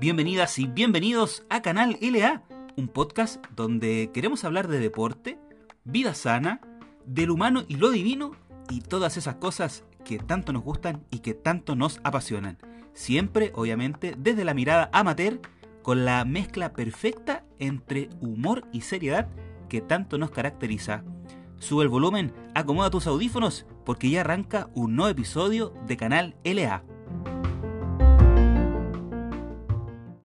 Bienvenidas y bienvenidos a Canal LA, un podcast donde queremos hablar de deporte, vida sana, del humano y lo divino y todas esas cosas que tanto nos gustan y que tanto nos apasionan. Siempre, obviamente, desde la mirada amateur, con la mezcla perfecta entre humor y seriedad que tanto nos caracteriza. Sube el volumen, acomoda tus audífonos, porque ya arranca un nuevo episodio de Canal LA.